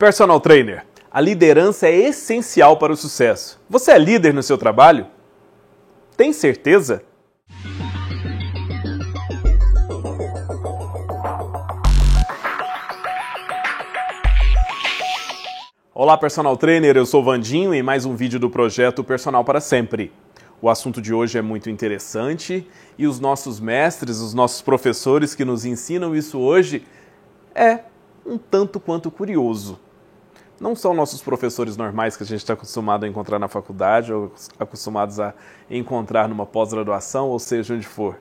Personal Trainer, a liderança é essencial para o sucesso. Você é líder no seu trabalho? Tem certeza? Olá, Personal Trainer, eu sou Vandinho e mais um vídeo do projeto Personal para Sempre. O assunto de hoje é muito interessante e os nossos mestres, os nossos professores que nos ensinam isso hoje é um tanto quanto curioso não são nossos professores normais que a gente está acostumado a encontrar na faculdade ou acostumados a encontrar numa pós-graduação, ou seja, onde for.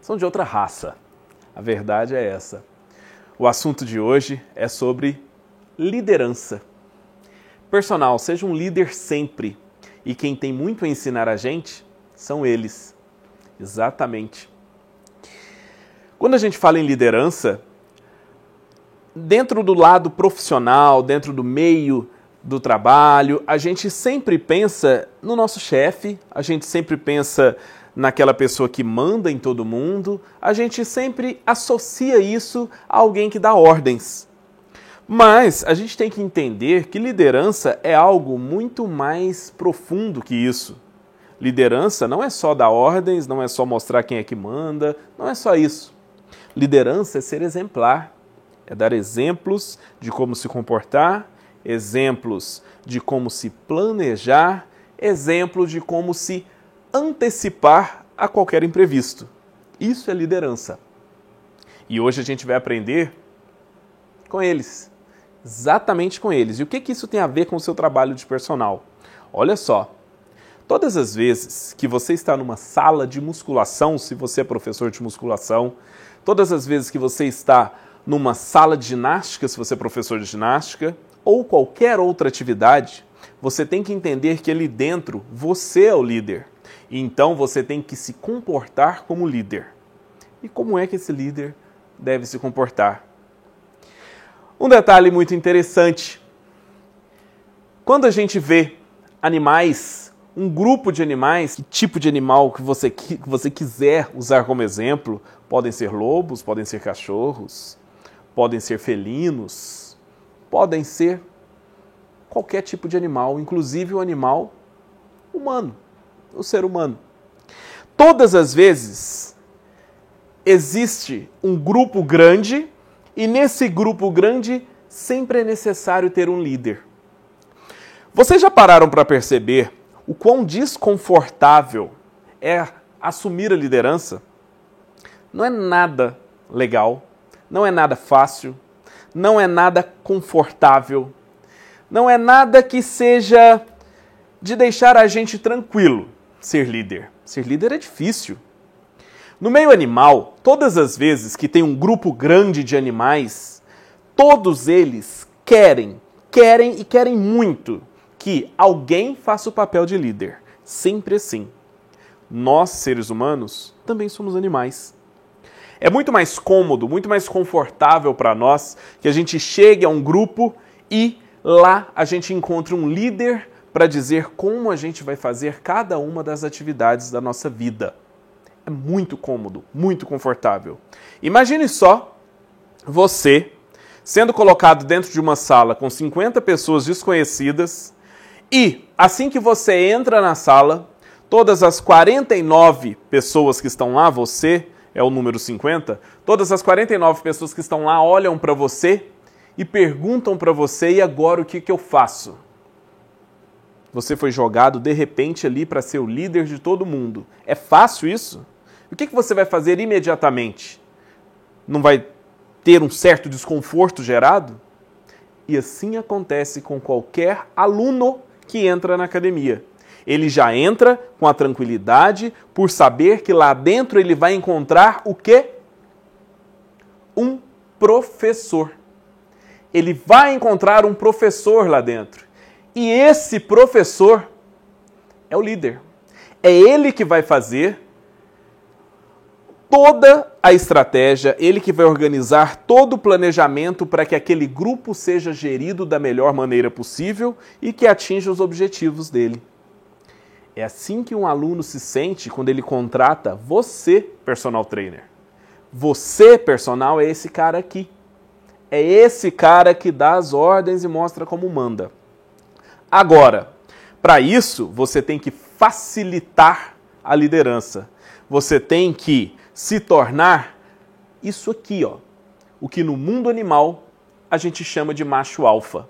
São de outra raça. A verdade é essa. O assunto de hoje é sobre liderança. Personal, seja um líder sempre. E quem tem muito a ensinar a gente são eles. Exatamente. Quando a gente fala em liderança, dentro do lado profissional, dentro do meio do trabalho, a gente sempre pensa no nosso chefe, a gente sempre pensa naquela pessoa que manda em todo mundo, a gente sempre associa isso a alguém que dá ordens. Mas a gente tem que entender que liderança é algo muito mais profundo que isso. Liderança não é só dar ordens, não é só mostrar quem é que manda, não é só isso. Liderança é ser exemplar é dar exemplos de como se comportar, exemplos de como se planejar, exemplos de como se antecipar a qualquer imprevisto. Isso é liderança. E hoje a gente vai aprender com eles, exatamente com eles. E o que, que isso tem a ver com o seu trabalho de personal? Olha só, todas as vezes que você está numa sala de musculação, se você é professor de musculação, todas as vezes que você está numa sala de ginástica, se você é professor de ginástica, ou qualquer outra atividade, você tem que entender que ali dentro você é o líder. Então você tem que se comportar como líder. E como é que esse líder deve se comportar? Um detalhe muito interessante. Quando a gente vê animais, um grupo de animais, que tipo de animal que você, que você quiser usar como exemplo, podem ser lobos, podem ser cachorros, podem ser felinos, podem ser qualquer tipo de animal, inclusive o animal humano, o ser humano. Todas as vezes existe um grupo grande e nesse grupo grande sempre é necessário ter um líder. Vocês já pararam para perceber o quão desconfortável é assumir a liderança? Não é nada legal não é nada fácil, não é nada confortável, não é nada que seja de deixar a gente tranquilo ser líder. Ser líder é difícil. No meio animal, todas as vezes que tem um grupo grande de animais, todos eles querem, querem e querem muito que alguém faça o papel de líder. Sempre assim. Nós, seres humanos, também somos animais. É muito mais cômodo, muito mais confortável para nós que a gente chegue a um grupo e lá a gente encontre um líder para dizer como a gente vai fazer cada uma das atividades da nossa vida. É muito cômodo, muito confortável. Imagine só você sendo colocado dentro de uma sala com 50 pessoas desconhecidas e assim que você entra na sala, todas as 49 pessoas que estão lá, você é o número 50, todas as 49 pessoas que estão lá olham para você e perguntam para você: e agora o que, que eu faço? Você foi jogado de repente ali para ser o líder de todo mundo. É fácil isso? O que, que você vai fazer imediatamente? Não vai ter um certo desconforto gerado? E assim acontece com qualquer aluno que entra na academia. Ele já entra com a tranquilidade por saber que lá dentro ele vai encontrar o quê? Um professor. Ele vai encontrar um professor lá dentro. E esse professor é o líder. É ele que vai fazer toda a estratégia, ele que vai organizar todo o planejamento para que aquele grupo seja gerido da melhor maneira possível e que atinja os objetivos dele. É assim que um aluno se sente quando ele contrata você, personal trainer. Você, personal, é esse cara aqui. É esse cara que dá as ordens e mostra como manda. Agora, para isso, você tem que facilitar a liderança. Você tem que se tornar isso aqui, ó. O que no mundo animal a gente chama de macho alfa.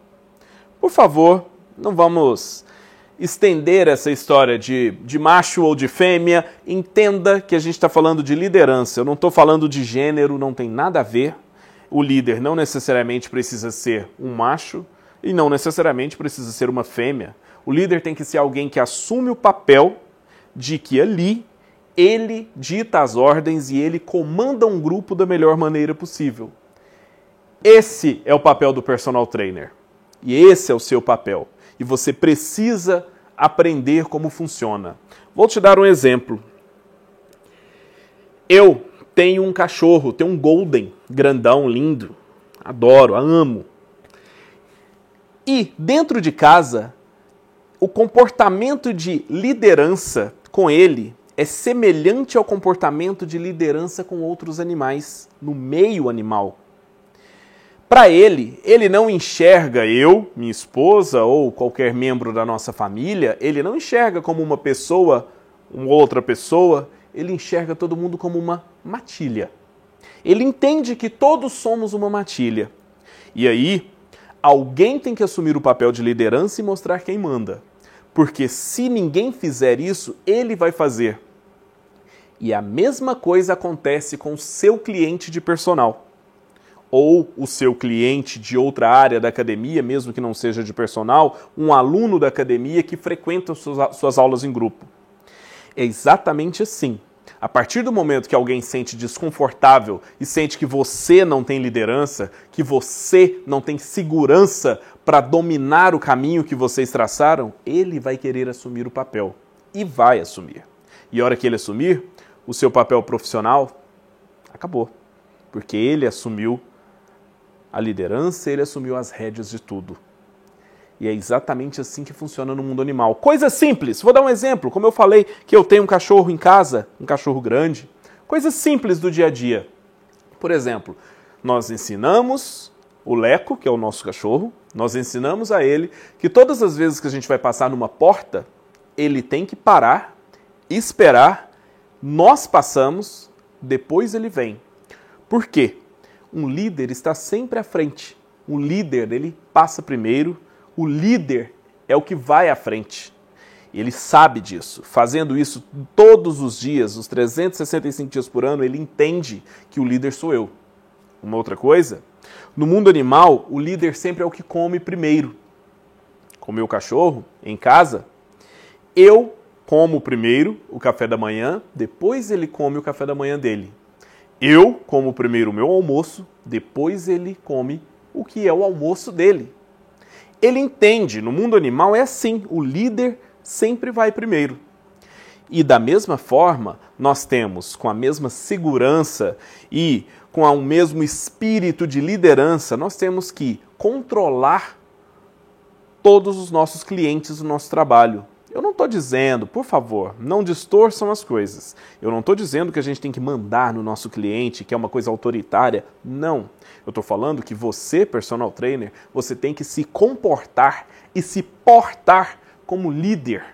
Por favor, não vamos estender essa história de, de macho ou de fêmea. Entenda que a gente está falando de liderança. Eu não estou falando de gênero, não tem nada a ver. O líder não necessariamente precisa ser um macho e não necessariamente precisa ser uma fêmea. O líder tem que ser alguém que assume o papel de que ali ele dita as ordens e ele comanda um grupo da melhor maneira possível. Esse é o papel do personal trainer. E esse é o seu papel. E você precisa aprender como funciona. Vou te dar um exemplo. Eu tenho um cachorro, tenho um golden, grandão, lindo. Adoro, amo. E dentro de casa, o comportamento de liderança com ele é semelhante ao comportamento de liderança com outros animais, no meio animal. Para ele, ele não enxerga eu, minha esposa ou qualquer membro da nossa família, ele não enxerga como uma pessoa, uma outra pessoa, ele enxerga todo mundo como uma matilha. Ele entende que todos somos uma matilha. E aí, alguém tem que assumir o papel de liderança e mostrar quem manda. Porque se ninguém fizer isso, ele vai fazer. E a mesma coisa acontece com o seu cliente de personal. Ou o seu cliente de outra área da academia, mesmo que não seja de personal, um aluno da academia que frequenta suas aulas em grupo. É exatamente assim. A partir do momento que alguém sente desconfortável e sente que você não tem liderança, que você não tem segurança para dominar o caminho que vocês traçaram, ele vai querer assumir o papel. E vai assumir. E a hora que ele assumir, o seu papel profissional acabou. Porque ele assumiu a liderança, ele assumiu as rédeas de tudo. E é exatamente assim que funciona no mundo animal. Coisa simples, vou dar um exemplo. Como eu falei que eu tenho um cachorro em casa, um cachorro grande. Coisas simples do dia a dia. Por exemplo, nós ensinamos o Leco, que é o nosso cachorro, nós ensinamos a ele que todas as vezes que a gente vai passar numa porta, ele tem que parar, esperar, nós passamos, depois ele vem. Por quê? Um líder está sempre à frente. Um líder, ele passa primeiro, o líder é o que vai à frente. Ele sabe disso. Fazendo isso todos os dias, os 365 dias por ano, ele entende que o líder sou eu. Uma outra coisa, no mundo animal, o líder sempre é o que come primeiro. Com meu cachorro, em casa, eu como primeiro o café da manhã, depois ele come o café da manhã dele. Eu como primeiro o meu almoço, depois ele come o que é o almoço dele. Ele entende, no mundo animal é assim, o líder sempre vai primeiro. E da mesma forma, nós temos, com a mesma segurança e com o mesmo espírito de liderança, nós temos que controlar todos os nossos clientes do nosso trabalho. Eu não estou dizendo, por favor, não distorçam as coisas. Eu não estou dizendo que a gente tem que mandar no nosso cliente, que é uma coisa autoritária. Não. Eu estou falando que você, personal trainer, você tem que se comportar e se portar como líder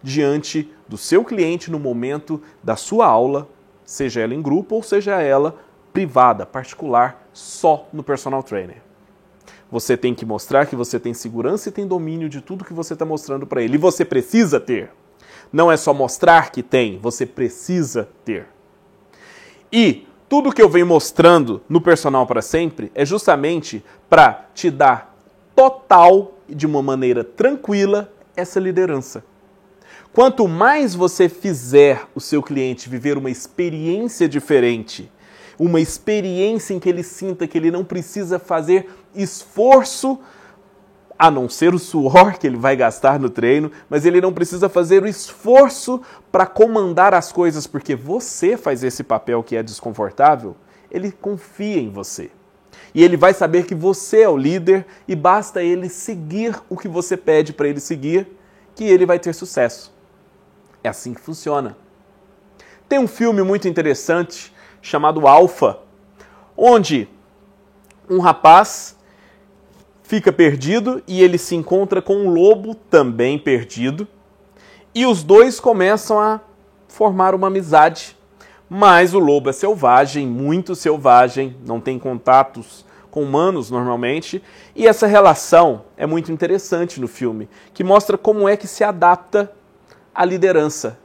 diante do seu cliente no momento da sua aula, seja ela em grupo ou seja ela privada, particular, só no personal trainer. Você tem que mostrar que você tem segurança e tem domínio de tudo que você está mostrando para ele. E você precisa ter. Não é só mostrar que tem, você precisa ter. E tudo que eu venho mostrando no personal para sempre é justamente para te dar total e de uma maneira tranquila essa liderança. Quanto mais você fizer o seu cliente viver uma experiência diferente uma experiência em que ele sinta que ele não precisa fazer esforço, a não ser o suor que ele vai gastar no treino, mas ele não precisa fazer o esforço para comandar as coisas, porque você faz esse papel que é desconfortável, ele confia em você. E ele vai saber que você é o líder e basta ele seguir o que você pede para ele seguir, que ele vai ter sucesso. É assim que funciona. Tem um filme muito interessante chamado Alpha, onde um rapaz fica perdido e ele se encontra com um lobo também perdido. E os dois começam a formar uma amizade. Mas o lobo é selvagem, muito selvagem, não tem contatos com humanos normalmente, e essa relação é muito interessante no filme, que mostra como é que se adapta à liderança.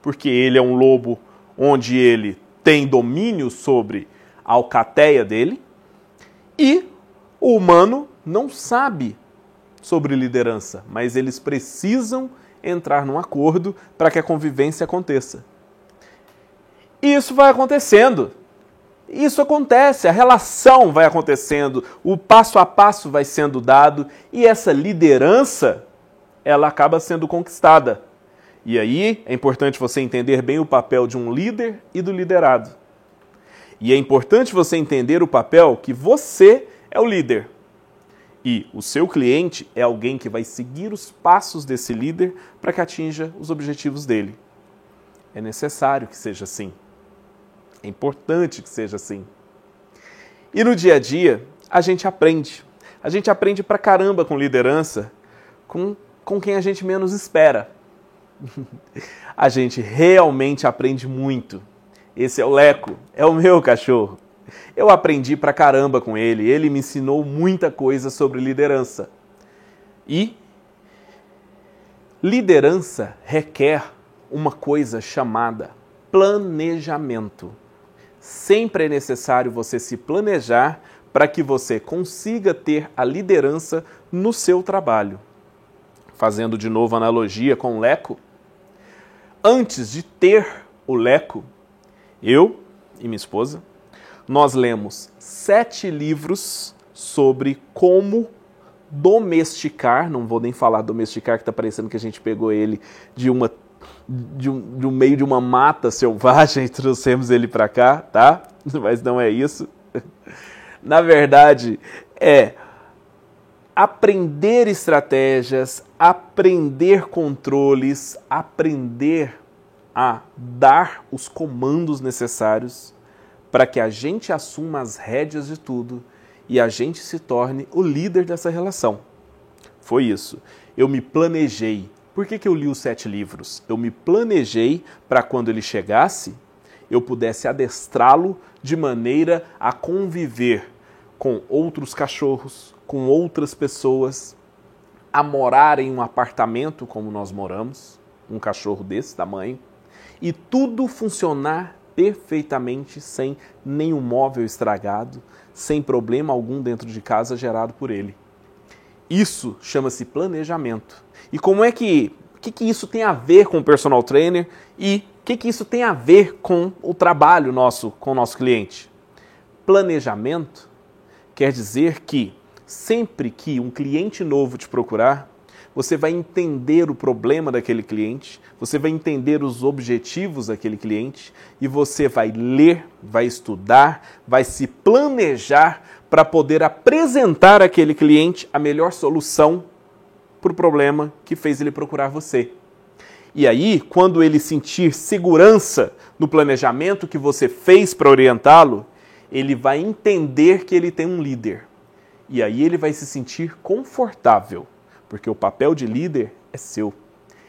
Porque ele é um lobo onde ele tem domínio sobre a alcateia dele, e o humano não sabe sobre liderança, mas eles precisam entrar num acordo para que a convivência aconteça. E isso vai acontecendo. Isso acontece, a relação vai acontecendo, o passo a passo vai sendo dado e essa liderança ela acaba sendo conquistada. E aí é importante você entender bem o papel de um líder e do liderado. E é importante você entender o papel que você é o líder. E o seu cliente é alguém que vai seguir os passos desse líder para que atinja os objetivos dele. É necessário que seja assim. É importante que seja assim. E no dia a dia, a gente aprende. A gente aprende pra caramba com liderança, com, com quem a gente menos espera. a gente realmente aprende muito. Esse é o Leco, é o meu cachorro. Eu aprendi pra caramba com ele, ele me ensinou muita coisa sobre liderança. E liderança requer uma coisa chamada planejamento. Sempre é necessário você se planejar para que você consiga ter a liderança no seu trabalho. Fazendo de novo analogia com o Leco, antes de ter o Leco, eu e minha esposa nós lemos sete livros sobre como domesticar, não vou nem falar domesticar, que está parecendo que a gente pegou ele de uma de um, de um meio de uma mata selvagem e trouxemos ele para cá, tá? Mas não é isso. Na verdade, é aprender estratégias, aprender controles, aprender a dar os comandos necessários para que a gente assuma as rédeas de tudo e a gente se torne o líder dessa relação. Foi isso. Eu me planejei. Por que, que eu li os sete livros? Eu me planejei para quando ele chegasse, eu pudesse adestrá-lo de maneira a conviver com outros cachorros, com outras pessoas, a morar em um apartamento como nós moramos, um cachorro desse tamanho, e tudo funcionar perfeitamente sem nenhum móvel estragado, sem problema algum dentro de casa gerado por ele. Isso chama-se planejamento. E como é que, que, que isso tem a ver com o personal trainer e o que, que isso tem a ver com o trabalho nosso com o nosso cliente? Planejamento quer dizer que sempre que um cliente novo te procurar, você vai entender o problema daquele cliente, você vai entender os objetivos daquele cliente e você vai ler, vai estudar, vai se planejar para poder apresentar àquele cliente a melhor solução para o problema que fez ele procurar você. E aí, quando ele sentir segurança no planejamento que você fez para orientá-lo, ele vai entender que ele tem um líder. E aí ele vai se sentir confortável porque o papel de líder é seu.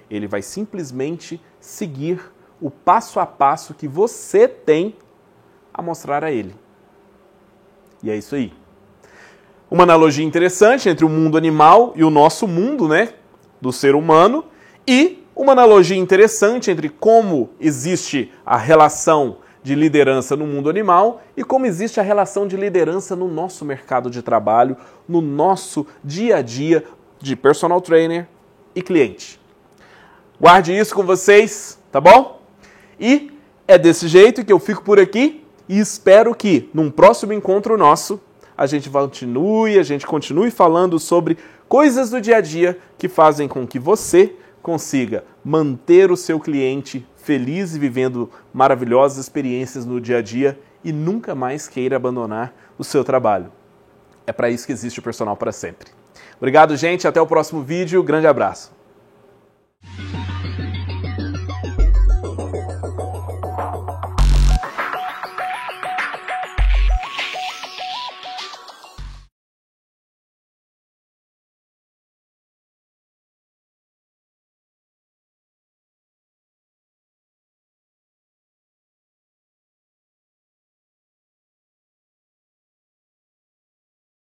Ele vai simplesmente seguir o passo a passo que você tem a mostrar a ele. E é isso aí. Uma analogia interessante entre o mundo animal e o nosso mundo, né, do ser humano, e uma analogia interessante entre como existe a relação de liderança no mundo animal e como existe a relação de liderança no nosso mercado de trabalho, no nosso dia a dia, de personal trainer e cliente. Guarde isso com vocês, tá bom? E é desse jeito que eu fico por aqui e espero que num próximo encontro nosso a gente continue, a gente continue falando sobre coisas do dia a dia que fazem com que você consiga manter o seu cliente feliz e vivendo maravilhosas experiências no dia a dia e nunca mais queira abandonar o seu trabalho. É para isso que existe o personal para sempre. Obrigado, gente. Até o próximo vídeo. Grande abraço.